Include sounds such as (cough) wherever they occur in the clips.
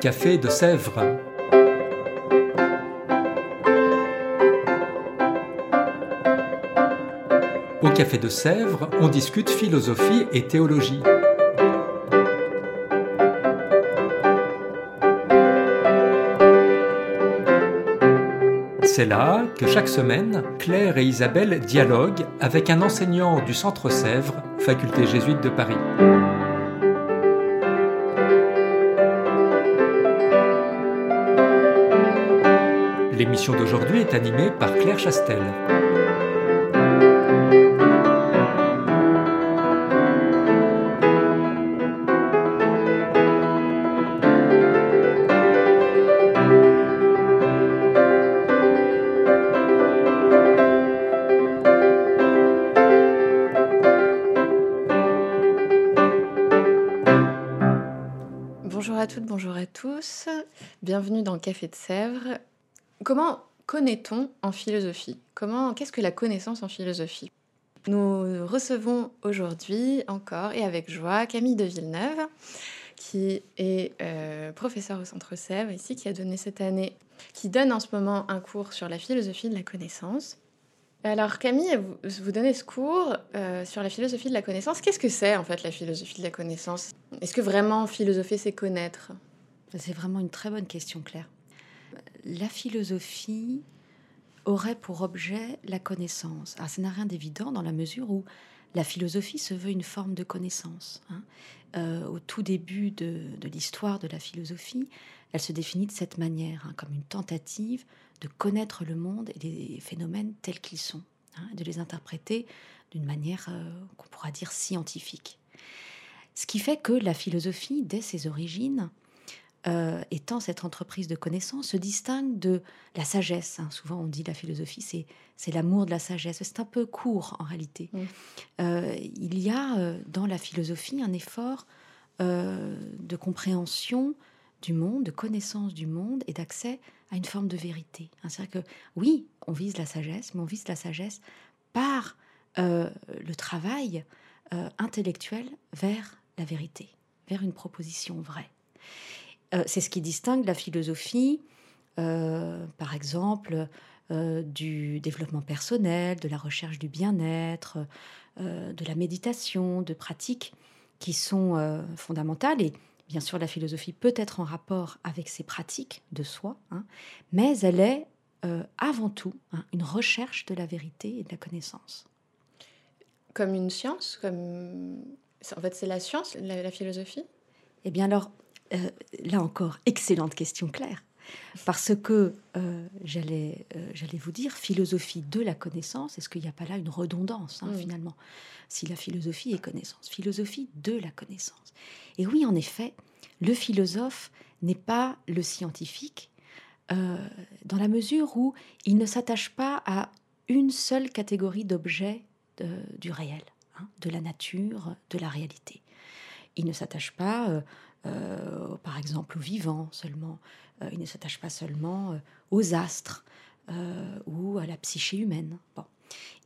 Café de Sèvres. Au Café de Sèvres, on discute philosophie et théologie. C'est là que chaque semaine, Claire et Isabelle dialoguent avec un enseignant du Centre Sèvres, faculté jésuite de Paris. L'émission d'aujourd'hui est animée par Claire Chastel. Bienvenue dans le Café de Sèvres. Comment connaît-on en philosophie? Comment qu'est-ce que la connaissance en philosophie? Nous recevons aujourd'hui encore et avec joie Camille de Villeneuve qui est euh, professeur au Centre Sèvres ici, qui a donné cette année, qui donne en ce moment un cours sur la philosophie de la connaissance. Alors Camille, vous, donnez ce cours euh, sur la philosophie de la connaissance. Qu'est-ce que c'est en fait la philosophie de la connaissance? Est-ce que vraiment philosopher c'est connaître? C'est vraiment une très bonne question, Claire. La philosophie aurait pour objet la connaissance. Ah, ça n'a rien d'évident dans la mesure où la philosophie se veut une forme de connaissance. hein. Euh, au tout début de, l'histoire de la philosophie, elle se définit de cette manière, hein, comme une tentative de connaître le monde et les phénomènes tels qu'ils sont, hein, de les interpréter d'une manière euh, qu'on pourra dire scientifique. Ce qui fait que la philosophie, dès ses origines, euh, étant cette entreprise de connaissance, se distingue de la sagesse. hein. Souvent, on dit la philosophie, c'est c'est l'amour de la sagesse. C'est un peu court en réalité. Euh, il y a euh, dans la philosophie un effort euh, de compréhension du monde, de connaissance du monde et d'accès à une forme de vérité. Hein, C'est-à-dire que oui, on vise la sagesse, mais on vise la sagesse par le travail intellectuel vers la vérité, vers une proposition vraie. Euh, c'est ce qui distingue la philosophie, euh, par exemple, euh, du développement personnel, de la recherche du bien-être, de la méditation, de pratiques qui sont fondamentales. Et bien sûr, la philosophie peut être en rapport avec ces pratiques de soi, hein, mais elle est avant tout hein, une recherche de la vérité et de la connaissance. Comme une science comme... En fait, c'est la science, la, la philosophie? Eh bien alors, euh, là encore, excellente question Claire. Parce que euh, j'allais euh, j'allais vous dire, philosophie de la connaissance, est-ce qu'il n'y a pas là une redondance hein, finalement? Si la philosophie est connaissance, philosophie de la connaissance. Et oui, en effet, le philosophe n'est pas le scientifique, euh, dans la mesure où il ne s'attache pas à une seule catégorie d'objets du réel, hein, de la nature, de la réalité. Il ne s'attache pas, euh, par exemple, au vivant seulement. Euh, il ne s'attache pas seulement euh, aux astres ou à la psyché humaine. Bon.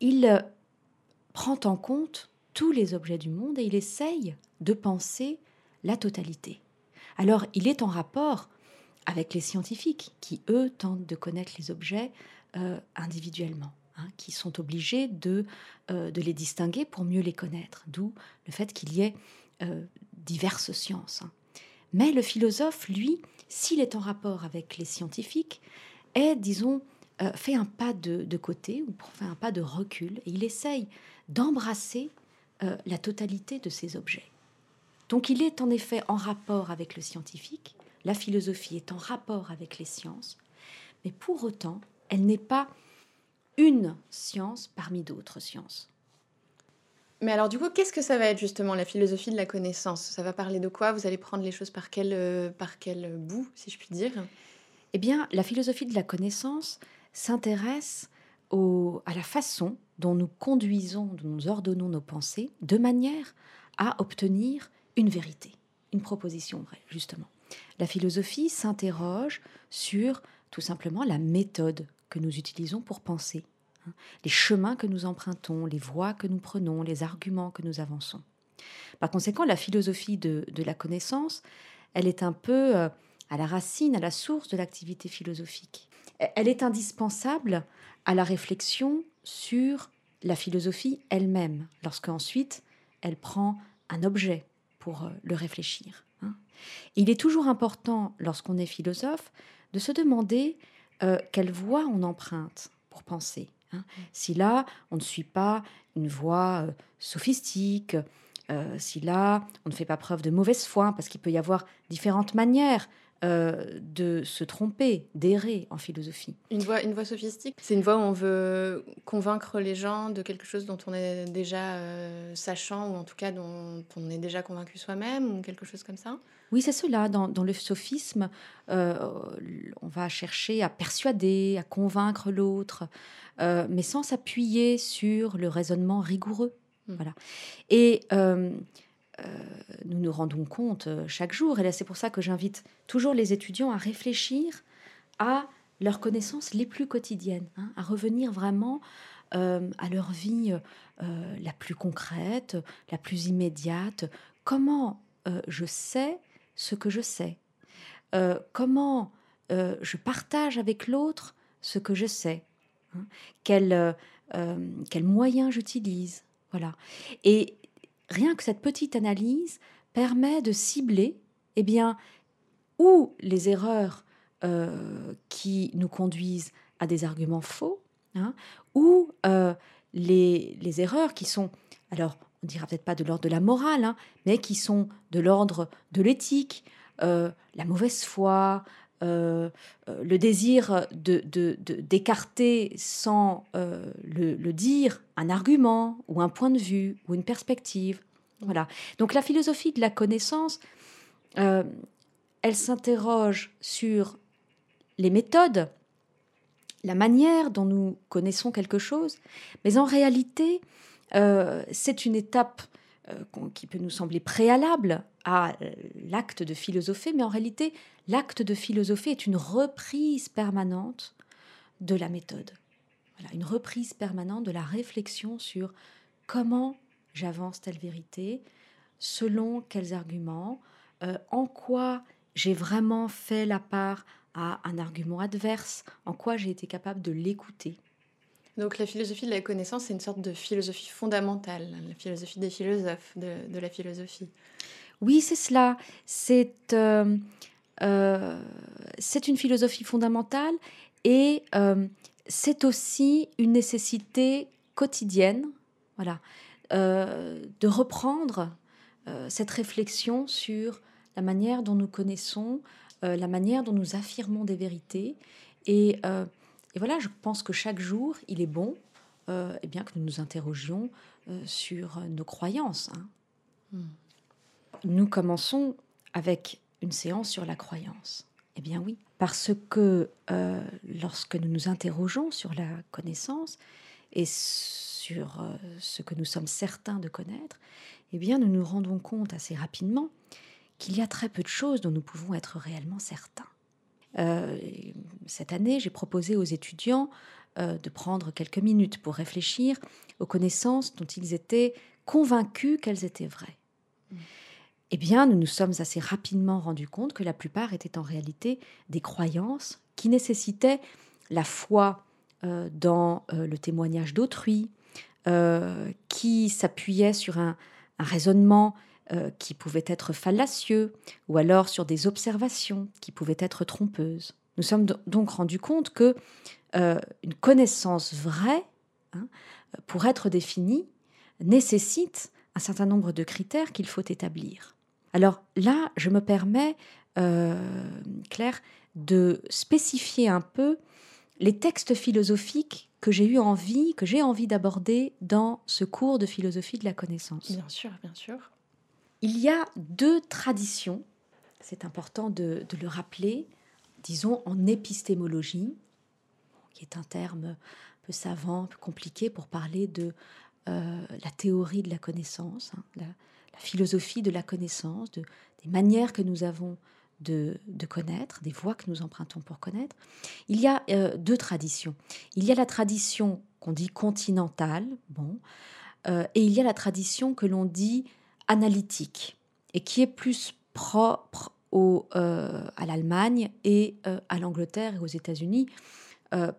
Il prend en compte tous les objets du monde et il essaye de penser la totalité. Alors, il est en rapport avec les scientifiques qui, eux, tentent de connaître les objets individuellement, hein, qui sont obligés de, de les distinguer pour mieux les connaître, d'où le fait qu'il y ait diverses sciences. hein. Mais le philosophe, lui, s'il est en rapport avec les scientifiques, est, disons, euh, fait un pas de, côté ou fait un pas de recul et il essaye d'embrasser euh, la totalité de ces objets. Donc il est en effet en rapport avec le scientifique, la philosophie est en rapport avec les sciences, mais pour autant, elle n'est pas une science parmi d'autres sciences. Mais alors du coup, qu'est-ce que ça va être justement la philosophie de la connaissance? Ça va parler de quoi? Vous allez prendre les choses par quel, euh, par quel bout, si je puis dire? Eh bien, la philosophie de la connaissance s'intéresse à la façon dont nous conduisons, dont nous ordonnons nos pensées, de manière à obtenir une vérité, une proposition vraie, justement. La philosophie s'interroge sur tout simplement la méthode que nous utilisons pour penser, les chemins que nous empruntons, les voies que nous prenons, les arguments que nous avançons. Par conséquent, la philosophie de, la connaissance, elle est un peu euh, à la racine, à la source de l'activité philosophique. Elle est indispensable à la réflexion sur la philosophie elle-même, lorsqu'ensuite elle prend un objet pour euh, le réfléchir. Hein. il est toujours important, lorsqu'on est philosophe, de se demander euh, quelle voie on emprunte pour penser. Hein. Si là, on ne suit pas une voie euh, sophistique, si là, on ne fait pas preuve de mauvaise foi, parce qu'il peut y avoir différentes manières euh, de se tromper, d'errer en philosophie. Une voie, une voie sophistique, c'est une voie où on veut convaincre les gens de quelque chose dont on est déjà euh, sachant, ou en tout cas dont on est déjà convaincu soi-même, ou quelque chose comme ça Oui, c'est cela. Dans, le sophisme, euh, on va chercher à persuader, à convaincre l'autre, mais sans s'appuyer sur le raisonnement rigoureux. Hmm. Voilà. Et euh, nous nous rendons compte euh, chaque jour. Et là, c'est pour ça que j'invite toujours les étudiants à réfléchir à leurs connaissances les plus quotidiennes, hein, à revenir vraiment euh, à leur vie la plus concrète, la plus immédiate. Comment je sais ce que je sais? Comment je partage avec l'autre ce que je sais hein? Quels quel moyens j'utilise? Voilà. Et rien que cette petite analyse permet de cibler eh bien, où les erreurs euh, qui nous conduisent à des arguments faux, hein, ou euh, les, erreurs qui sont, alors on dira peut-être pas de l'ordre de la morale, hein, mais qui sont de l'ordre de l'éthique, euh, la mauvaise foi, le désir d'écarter de, sans le, le, dire un argument ou un point de vue ou une perspective. Voilà. Donc la philosophie de la connaissance, euh, elle s'interroge sur les méthodes, la manière dont nous connaissons quelque chose, mais en réalité, euh, c'est une étape euh, qui peut nous sembler préalable à l'acte de philosopher, mais en réalité, l'acte de philosopher est une reprise permanente de la méthode. Voilà, une reprise permanente de la réflexion sur comment j'avance telle vérité, selon quels arguments, euh, en quoi j'ai vraiment fait la part à un argument adverse, en quoi j'ai été capable de l'écouter. Donc la philosophie de la connaissance, c'est une sorte de philosophie fondamentale, la philosophie des philosophes, de, la philosophie. Oui, c'est cela. C'est euh, euh, une philosophie fondamentale et c'est aussi une nécessité quotidienne. Voilà. Euh, de reprendre euh, cette réflexion sur la manière dont nous connaissons, euh, la manière dont nous affirmons des vérités. Et, voilà, je pense que chaque jour, il est bon eh bien, que nous nous interrogions sur nos croyances. Hein. Hmm. Nous commençons avec une séance sur la croyance. Eh bien oui, parce que lorsque nous nous interrogeons sur la connaissance, et sur euh, ce que nous sommes certains de connaître, eh bien nous nous rendons compte assez rapidement qu'il y a très peu de choses dont nous pouvons être réellement certains. Euh, cette année, j'ai proposé aux étudiants euh, de prendre quelques minutes pour réfléchir aux connaissances dont ils étaient convaincus qu'elles étaient vraies. Eh bien, nous nous sommes assez rapidement rendus compte que la plupart étaient en réalité des croyances qui nécessitaient la foi dans le témoignage d'autrui, euh, qui s'appuyait sur un, raisonnement euh, qui pouvait être fallacieux, ou alors sur des observations qui pouvaient être trompeuses. Nous sommes donc rendus compte que euh, une connaissance vraie, hein, pour être définie, nécessite un certain nombre de critères qu'il faut établir. Alors là, je me permets, Claire, de spécifier un peu les textes philosophiques que j'ai eu envie, que j'ai envie d'aborder dans ce cours de philosophie de la connaissance. Bien sûr, bien sûr. Il y a deux traditions, c'est important de, le rappeler, disons en épistémologie, qui est un terme un peu savant, un peu compliqué pour parler de euh, la théorie de la connaissance, hein, la, philosophie de la connaissance, de, des manières que nous avons de, connaître, des voies que nous empruntons pour connaître. Il y a euh, deux traditions. Il y a la tradition qu'on dit continentale, bon, euh, et il y a la tradition que l'on dit analytique, et qui est plus propre au, euh, à l'Allemagne et à l'Angleterre et aux États-Unis,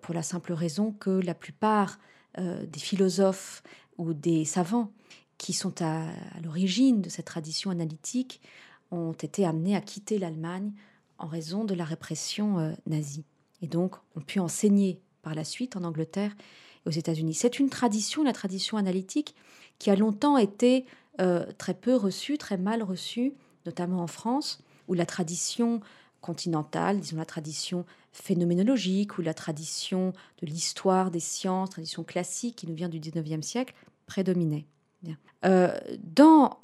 pour la simple raison que la plupart des philosophes ou des savants qui sont à l'origine de cette tradition analytique ont été amenés à quitter l'Allemagne en raison de la répression euh, nazie. Et donc, ont pu enseigner par la suite en Angleterre et aux États-Unis. C'est une tradition, la tradition analytique, qui a longtemps été euh, très peu reçue, très mal reçue, notamment en France, où la tradition continentale, disons la tradition phénoménologique ou la tradition de l'histoire des sciences, tradition classique qui nous vient du 19e siècle, prédominait. Euh, dans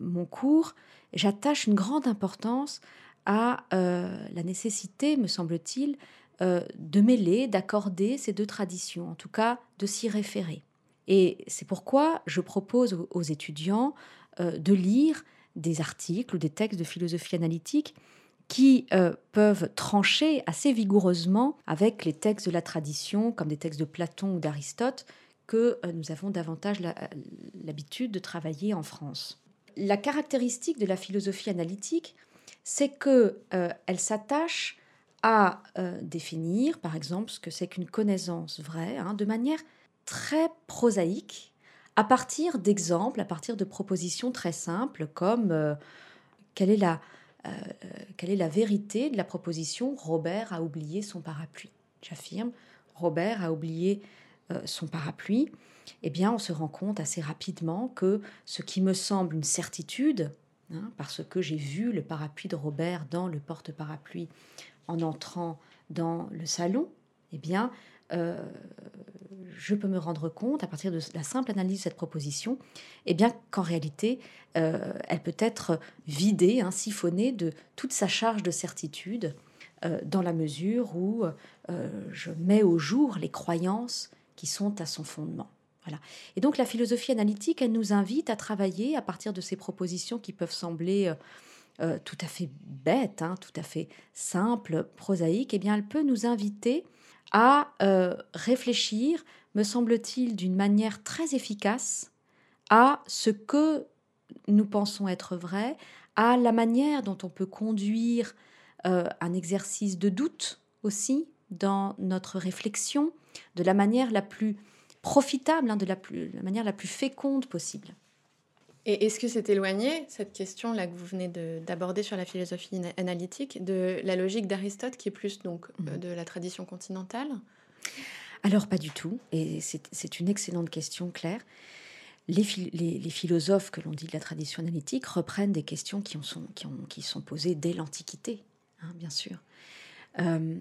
mon cours, j'attache une grande importance à euh, la nécessité, me semble-t-il, euh, de mêler, d'accorder ces deux traditions, en tout cas de s'y référer. Et c'est pourquoi je propose aux, étudiants euh, de lire des articles ou des textes de philosophie analytique qui peuvent trancher assez vigoureusement avec les textes de la tradition, comme des textes de Platon ou d'Aristote, que nous avons davantage l'habitude de travailler en France. La caractéristique de la philosophie analytique, c'est que euh, s'attache à euh, définir, par exemple, ce que c'est qu'une connaissance vraie, hein, de manière très prosaïque, à partir d'exemples, à partir de propositions très simples, comme euh, quelle, est la, quelle est la vérité de la proposition Robert a oublié son parapluie. J'affirme, Robert a oublié son parapluie eh bien, on se rend compte assez rapidement que ce qui me semble une certitude, hein, parce que j'ai vu le parapluie de Robert dans le porte-parapluie en entrant dans le salon, eh bien, euh, je peux me rendre compte, à partir de la simple analyse de cette proposition, eh bien qu'en réalité, euh, elle peut être vidée, hein, siphonnée de toute sa charge de certitude, euh, dans la mesure où je mets au jour les croyances qui sont à son fondement. Et donc la philosophie analytique, elle nous invite à travailler à partir de ces propositions qui peuvent sembler tout à fait bêtes, hein, tout à fait simples, prosaïques. Eh bien, elle peut nous inviter à euh, réfléchir, me semble-t-il, d'une manière très efficace à ce que nous pensons être vrai, à la manière dont on peut conduire un exercice de doute aussi dans notre réflexion, de la manière la plus profitable, hein, de la manière la plus féconde possible. Et est-ce que c'est éloigné, cette question-là que vous venez d'aborder sur la philosophie analytique, de la logique d'Aristote, qui est plus donc euh, mhm. de la tradition continentale? Alors pas du tout, et c'est une excellente question, Claire. Les, les, philosophes que l'on dit de la tradition analytique reprennent des questions qui, ont, sont, qui, ont, qui sont posées dès l'Antiquité, hein, bien sûr. Euh,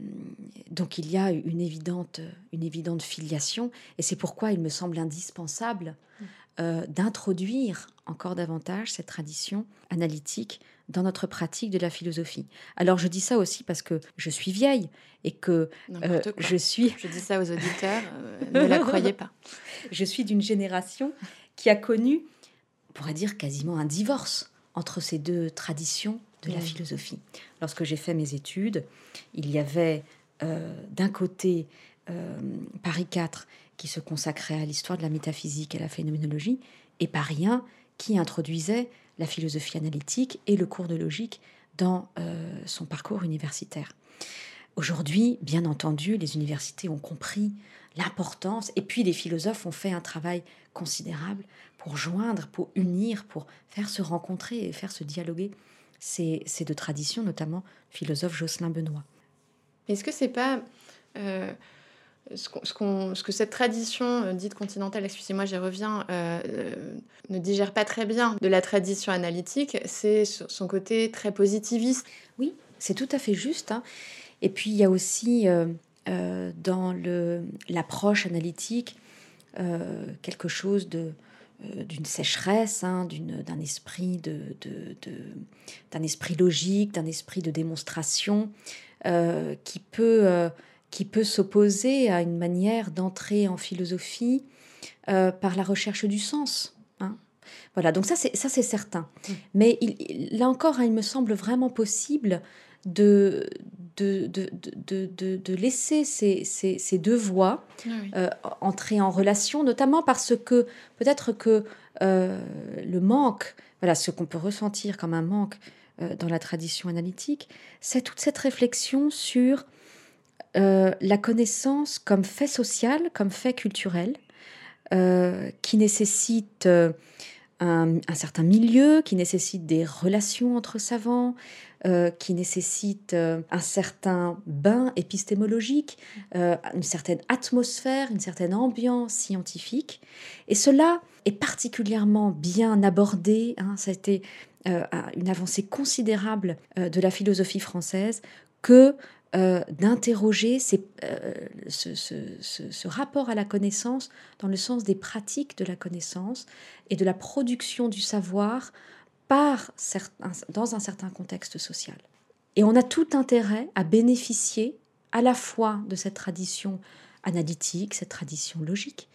donc il y a une évidente, une évidente filiation, et c'est pourquoi il me semble indispensable euh, d'introduire encore davantage cette tradition analytique dans notre pratique de la philosophie. Alors je dis ça aussi parce que je suis vieille et que euh, je suis... Je dis ça aux auditeurs, ne la croyez pas. (laughs) Je suis d'une génération qui a connu, on pourrait dire quasiment un divorce entre ces deux traditions de la philosophie. Lorsque j'ai fait mes études, il y avait euh, d'un côté euh, Paris IV qui se consacrait à l'histoire de la métaphysique et à la phénoménologie, et Paris I qui introduisait la philosophie analytique et le cours de logique dans euh, son parcours universitaire. Aujourd'hui, bien entendu, les universités ont compris l'importance, et puis les philosophes ont fait un travail considérable pour joindre, pour unir, pour faire se rencontrer et faire se dialoguer c'est de tradition, notamment philosophe Jocelyn Benoît. Est-ce que c'est pas euh, ce, que cette tradition euh, dite continentale, excusez-moi, j'y reviens, euh, ne digère pas très bien de la tradition analytique, c'est son côté très positiviste. Oui, c'est tout à fait juste. Hein. Et puis il y a aussi dans l'approche analytique quelque chose de euh, d'une sécheresse, hein, d'un esprit de, d'un esprit logique, d'un esprit de démonstration euh, qui peut euh, qui peut s'opposer à une manière d'entrer en philosophie par la recherche du sens. Hein. Voilà, donc ça c'est ça c'est certain. Mmh. Mais il, là encore, hein, il me semble vraiment possible de, de, de, de, de laisser ces, ces, ces, deux voix ah euh, entrer en relation, notamment parce que peut-être que euh, le manque, voilà, ce qu'on peut ressentir comme un manque euh, dans la tradition analytique, c'est toute cette réflexion sur la connaissance comme fait social, comme fait culturel, qui nécessite un, certain milieu, qui nécessite des relations entre savants, euh, qui nécessite euh, un certain bain épistémologique, euh, une certaine atmosphère, une certaine ambiance scientifique. Et cela est particulièrement bien abordé. Hein, ça a été une avancée considérable de la philosophie française que euh, d'interroger euh, ce, rapport à la connaissance dans le sens des pratiques de la connaissance et de la production du savoir par dans un certain contexte social. Et on a tout intérêt à bénéficier à la fois de cette tradition analytique, cette tradition logique,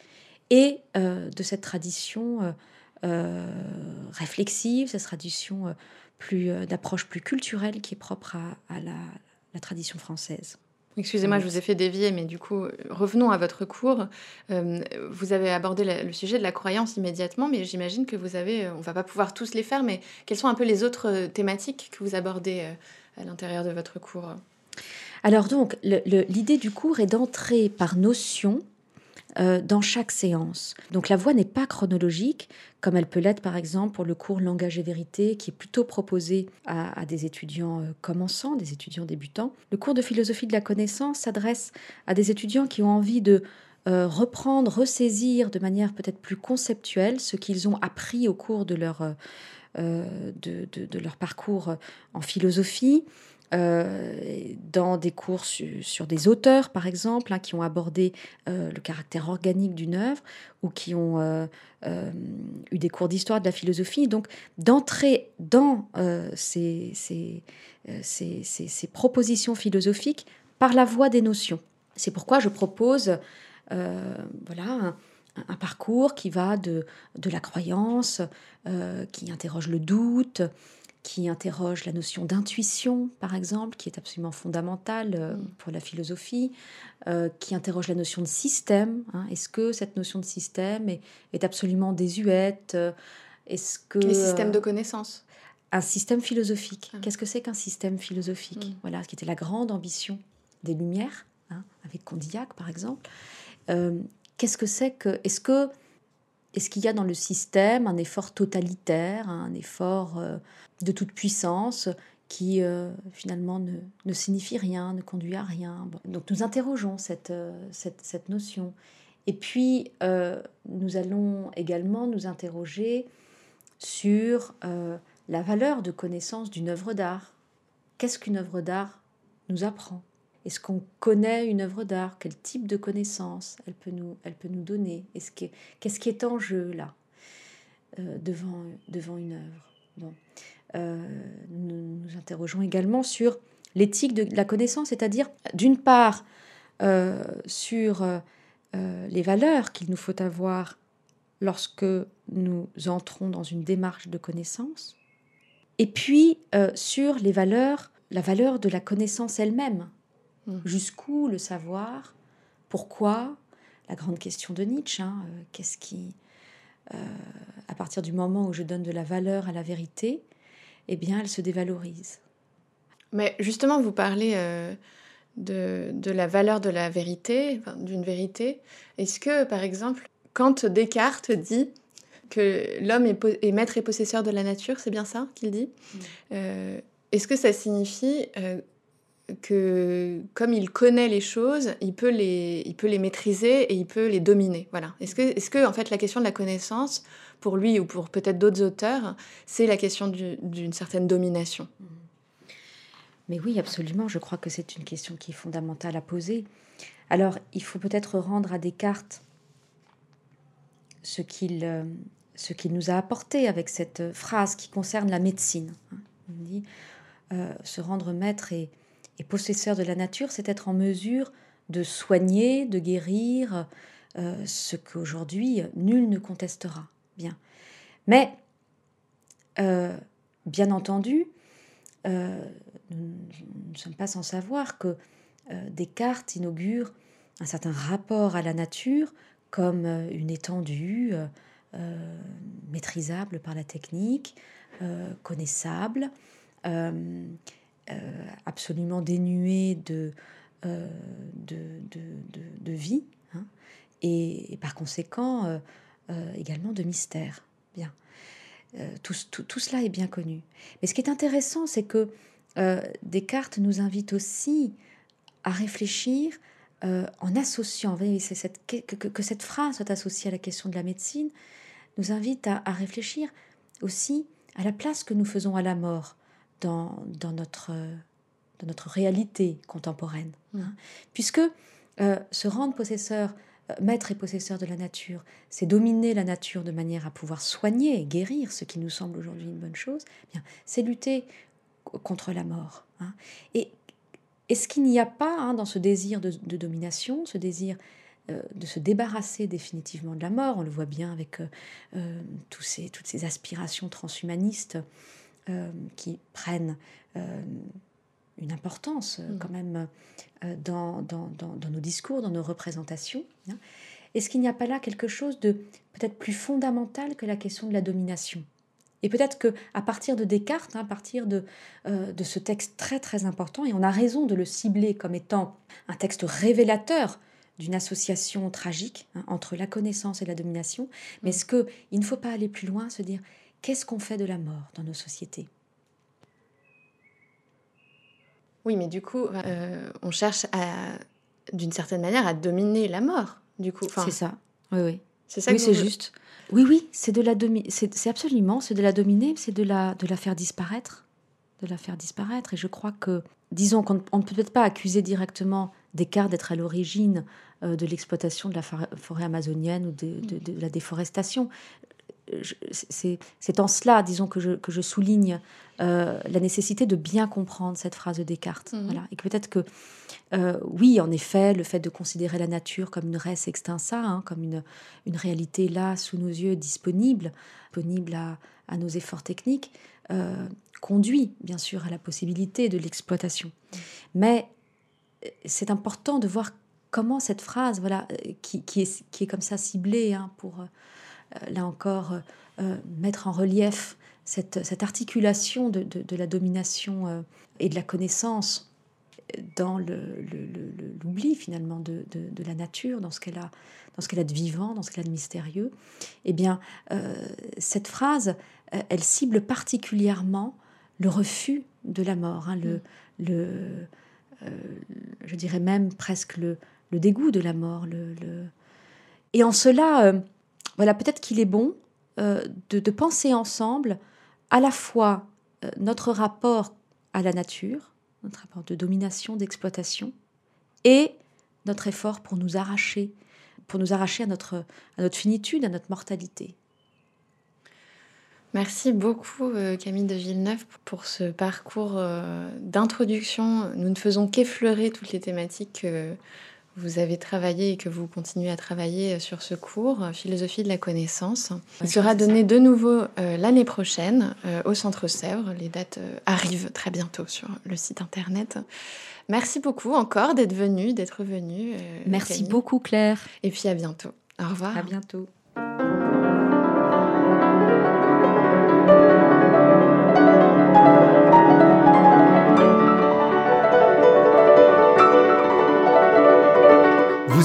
et euh, de cette tradition réflexive, cette tradition plus d'approche plus culturelle qui est propre à la, la tradition française. Excusez-moi, je vous ai fait dévier, mais du coup, revenons à votre cours. Euh, vous avez abordé le sujet de la croyance immédiatement, mais j'imagine que vous avez, euh, on va pas pouvoir tous les faire, mais quelles sont un peu les autres euh, thématiques que vous abordez à l'intérieur de votre cours? Alors donc, l'idée du cours est d'entrer par notion euh, dans chaque séance. Donc la voix n'est pas chronologique, comme elle peut l'être par exemple pour le cours Langage et vérité, qui est plutôt proposé à, des étudiants euh, commençants, des étudiants débutants. Le cours de philosophie de la connaissance s'adresse à des étudiants qui ont envie de euh, reprendre, ressaisir de manière peut-être plus conceptuelle ce qu'ils ont appris au cours de leur, de, leur parcours en philosophie, euh, dans des cours sur, des auteurs, par exemple, hein, qui ont abordé euh, le caractère organique d'une œuvre ou qui ont euh, eu des cours d'histoire de la philosophie. Donc, d'entrer dans ces, propositions philosophiques par la voie des notions. C'est pourquoi je propose voilà, un, parcours qui va de la croyance, qui interroge le doute, qui interroge la notion d'intuition, par exemple, qui est absolument fondamentale euh, mm. pour la philosophie, euh, qui interroge la notion de système. Hein. Est-ce que cette notion de système est, absolument désuète Est-ce que les systèmes de connaissances Un système philosophique. Ah. Qu'est-ce que c'est qu'un système philosophique mm. Voilà, ce qui était la grande ambition des Lumières, hein, avec Condillac, par exemple. Euh, qu'est-ce que c'est que Est-ce que est-ce qu'il y a dans le système un effort totalitaire, un effort euh, de toute puissance qui euh, finalement ne, signifie rien, ne conduit à rien Donc nous interrogeons cette, euh, cette, notion. Et puis nous allons également nous interroger sur la valeur de connaissance d'une œuvre d'art. Qu'est-ce qu'une œuvre d'art nous apprend? Est-ce qu'on connaît une œuvre d'art? Quel type de connaissance elle peut nous, elle peut nous donner? Qu'est-ce qui est en jeu là, euh, devant, devant une œuvre? Euh, nous nous interrogeons également sur l'éthique de la connaissance, c'est-à-dire d'une part euh, sur les valeurs qu'il nous faut avoir lorsque nous entrons dans une démarche de connaissance, et puis sur les valeurs, la valeur de la connaissance elle-même, Mm. Jusqu'où le savoir? Pourquoi? La grande question de Nietzsche. Hein, euh, qu'est-ce qui, euh, à partir du moment où je donne de la valeur à la vérité, eh bien, elle se dévalorise. Mais justement, vous parlez euh, de, de, la valeur de la vérité, d'une vérité. Est-ce que, par exemple, quand Descartes dit que l'homme est, maître et possesseur de la nature, c'est bien ça qu'il dit? Mm. Est-ce que ça signifie que comme il connaît les choses, il peut les, il peut les maîtriser et il peut les dominer. Voilà. Est-ce que, est-ce que en fait la question de la connaissance, pour lui ou pour peut-être d'autres auteurs, c'est la question d'une certaine domination? Mais oui, absolument. Je crois que c'est une question qui est fondamentale à poser. Alors, il faut peut-être rendre à Descartes ce qu'il euh, ce qu'il nous a apporté avec cette phrase qui concerne la médecine. Hein. Il dit euh, se rendre maître et et possesseur de la nature, c'est être en mesure de soigner, de guérir, euh, ce qu'aujourd'hui nul ne contestera. Bien. Mais, euh, bien entendu, euh, nous ne sommes pas sans savoir que Descartes inaugure un certain rapport à la nature comme une étendue maîtrisable par la technique, connaissable, absolument dénuée de, de, vie, hein, et, par conséquent également de mystère. Bien. Euh, tout, cela est bien connu. Mais ce qui est intéressant, c'est que euh, Descartes nous invite aussi à réfléchir euh, en associant, cette, que, cette phrase soit associée à la question de la médecine, nous invite à, réfléchir aussi à la place que nous faisons à la mort dans, notre, dans notre réalité contemporaine. Mmh. Hein. Puisque se rendre possesseur euh, maître et possesseur de la nature, c'est dominer la nature de manière à pouvoir soigner et guérir, ce qui nous semble aujourd'hui une bonne chose, eh bien, c'est lutter contre la mort. Hein. Et est-ce qu'il n'y a pas hein, dans ce désir de, domination, ce désir euh, de se débarrasser définitivement de la mort, on le voit bien avec euh, tous ces, toutes ces aspirations transhumanistes qui prennent une importance mmh. quand même euh, dans, dans, dans, nos discours, dans nos représentations. Hein. Est-ce qu'il n'y a pas là quelque chose de peut-être plus fondamental que la question de la domination? Et peut-être que à partir de Descartes, hein, à partir de, euh, de ce texte très très important, et on a raison de le cibler comme étant un texte révélateur d'une association tragique hein, entre la connaissance et la domination, mais est-ce qu'il ne faut pas aller plus loin, se dire qu'est-ce qu'on fait de la mort dans nos sociétés? Oui, mais du coup, euh, on cherche d'une certaine manière à dominer la mort. Du coup, c'est ça. Oui, oui. C'est ça. Oui, c'est juste. Oui, oui, c'est de la dominer. C'est absolument, c'est de la dominer, c'est de la de la faire disparaître, de la faire disparaître. Et je crois que, disons qu'on ne peut peut-être pas accuser directement Descartes d'être à l'origine euh, de l'exploitation de la forêt amazonienne ou de la déforestation c'est en cela, disons, que je, que je souligne euh, la nécessité de bien comprendre cette phrase de Descartes. Mhm. Voilà. Et que peut-être que, euh, oui, en effet, le fait de considérer la nature comme une res extensa, hein, comme une, une réalité là, sous nos yeux, disponible, disponible à, à nos efforts techniques, euh, conduit, bien sûr, à la possibilité de l'exploitation. Mais c'est important de voir comment cette phrase, voilà, qui, qui, est, qui est comme ça ciblée hein, pour là encore, euh, euh, mettre en relief cette, articulation de, la domination et de la connaissance dans l'oubli finalement de, la nature, dans ce qu'elle a, dans ce qu'elle a de vivant, dans ce qu'elle a de mystérieux, eh bien, cette phrase, elle cible particulièrement le refus de la mort, hein, le, mm. le je dirais même presque le, dégoût de la mort. Le, Et en cela, voilà, peut-être qu'il est bon euh, de, penser ensemble à la fois euh, notre rapport à la nature, notre rapport de domination, d'exploitation, et notre effort pour nous arracher, pour nous arracher à notre, à notre finitude, à notre mortalité. Merci beaucoup euh, Camille de Villeneuve pour ce parcours d'introduction. Nous ne faisons qu'effleurer toutes les thématiques que vous avez travaillé et que vous continuez à travailler sur ce cours, euh, Philosophie de la connaissance. Il sera donné de nouveau euh, l'année prochaine euh, au Centre Sèvres. Les dates arrivent très bientôt sur le site internet. Merci beaucoup encore d'être venu, d'être venu. Merci beaucoup Claire. Et puis à bientôt. Au revoir. À bientôt.